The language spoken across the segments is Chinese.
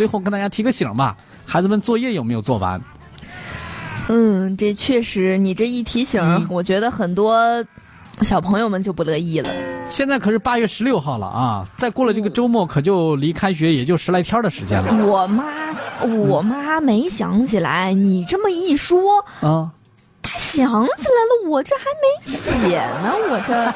最后跟大家提个醒吧，孩子们作业有没有做完？嗯，这确实，你这一提醒，嗯我觉得很多小朋友们就不乐意了。现在可是八月十六号了啊！再过了这个周末，可就离开学也就十来天的时间了我妈，我妈没想起来，你这么一说，啊！她想起来了，我这还没写呢，我这。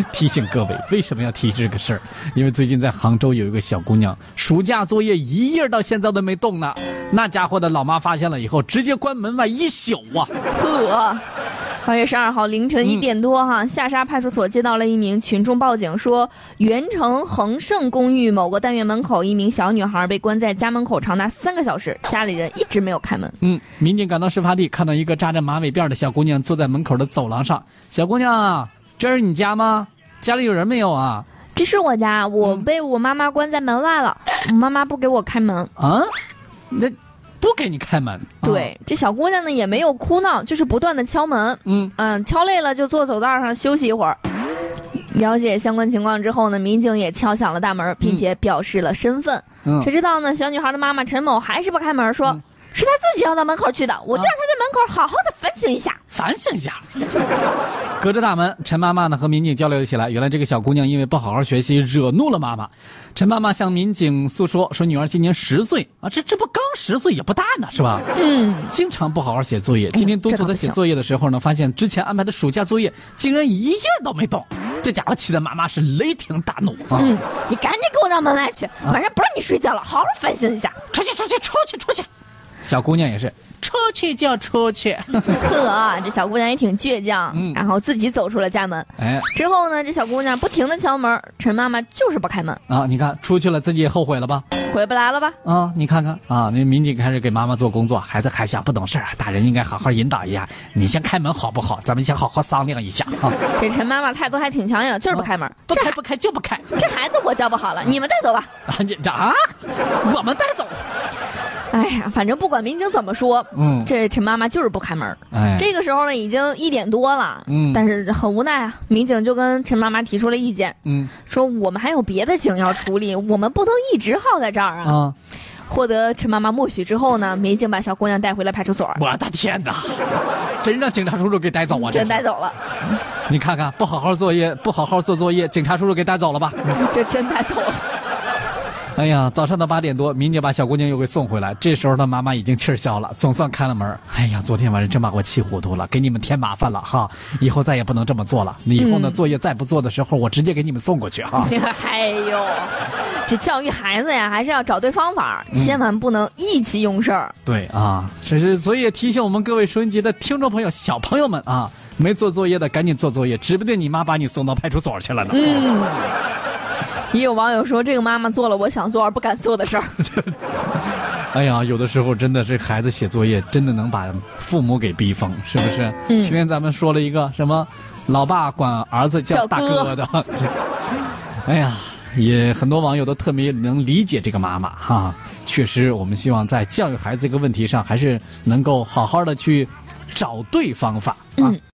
提醒各位，为什么要提这个事儿？因为最近在杭州有一个小姑娘，暑假作业一页到现在都没动呢。那家伙的老妈发现了以后，直接关门外一宿啊！呵，八月十二号凌晨一点多，哈，下沙派出所接到了一名群众报警，说元城恒盛公寓某个单元门口，一名小女孩被关在家门口长达三个小时，家里人一直没有开门。嗯，民警赶到事发地，看到一个扎着马尾辫的小姑娘坐在门口的走廊上。小姑娘啊，这是你家吗？家里有人没有啊？这是我家，我嗯被我妈妈关在门外了，我妈妈不给我开门。啊，那不给你开门？啊对，这小姑娘呢也没有哭闹，就是不断的敲门。嗯嗯，敲累了就坐走道上休息一会儿。了解相关情况之后呢，民警也敲响了大门，并且表示了身份。嗯谁知道呢？小女孩的妈妈陈某还是不开门，说、嗯是她自己要到门口去的，我就让她在门口好好的反省一下。反省一下。隔着大门，陈妈妈呢和民警交流起来。原来这个小姑娘因为不好好学习，惹怒了妈妈。陈妈妈向民警诉说，说女儿今年十岁啊，这这不刚十岁也不大呢，是吧？嗯，经常不好好写作业。今天督促她写作业的时候呢，发现之前安排的暑假作业竟然一页都没动。这家伙气得妈妈是雷霆大怒啊！嗯，你赶紧给我到门外去，晚上不让你睡觉了，好好反省一下。出去出去出去出去！小姑娘也是，出去就出去。呵，这小姑娘也挺倔强，嗯然后自己走出了家门。哎之后呢，这小姑娘不停的敲门，陈妈妈就是不开门，啊，你看出去了，自己也后悔了吧？回不来了吧？啊，你看看啊，那民警开始给妈妈做工作，孩子还小不懂事儿，大人应该好好引导一下。你先开门好不好？咱们先好好商量一下啊！这陈妈妈态度还挺强硬，就是不开门。不开不开就不开，这孩子我教不好了，你们带走吧。啊你这啊，我们带走。哎呀，反正不管民警怎么说，嗯这陈妈妈就是不开门。哎，这个时候呢，已经一点多了，嗯但是很无奈啊，民警就跟陈妈妈提出了意见，嗯说我们还有别的警要处理，我们不能一直耗在这儿啊。啊，获得陈妈妈默许之后呢，民警把小姑娘带回了派出所，我的天哪，真让警察叔叔给带走啊！真带走了，你看看，不好好作业，不好好做作业，警察叔叔给带走了吧？这真带走了。哎呀，早上的八点多，民警把小姑娘又给送回来。这时候她妈妈已经气儿消了，总算开了门。哎呀，昨天晚上真把我气糊涂了，给你们添麻烦了哈！以后再也不能这么做了。以后呢，嗯作业再不做的时候，我直接给你们送过去哈。哎呦，这教育孩子呀，还是要找对方法，嗯千万不能意气用事儿。对啊，这是所以也提醒我们各位收音机的听众朋友、小朋友们啊，没做作业的赶紧做作业，指不定你妈把你送到派出所去了呢。嗯 也有网友说，这个妈妈做了我想做而不敢做的事儿。哎呀，有的时候真的是孩子写作业，真的能把父母给逼疯，是不是？嗯今天咱们说了一个什么，老爸管儿子叫大哥哥的，这哎呀，也很多网友都特别能理解这个妈妈哈。确实，我们希望在教育孩子这个问题上，还是能够好好的去找对方法啊。嗯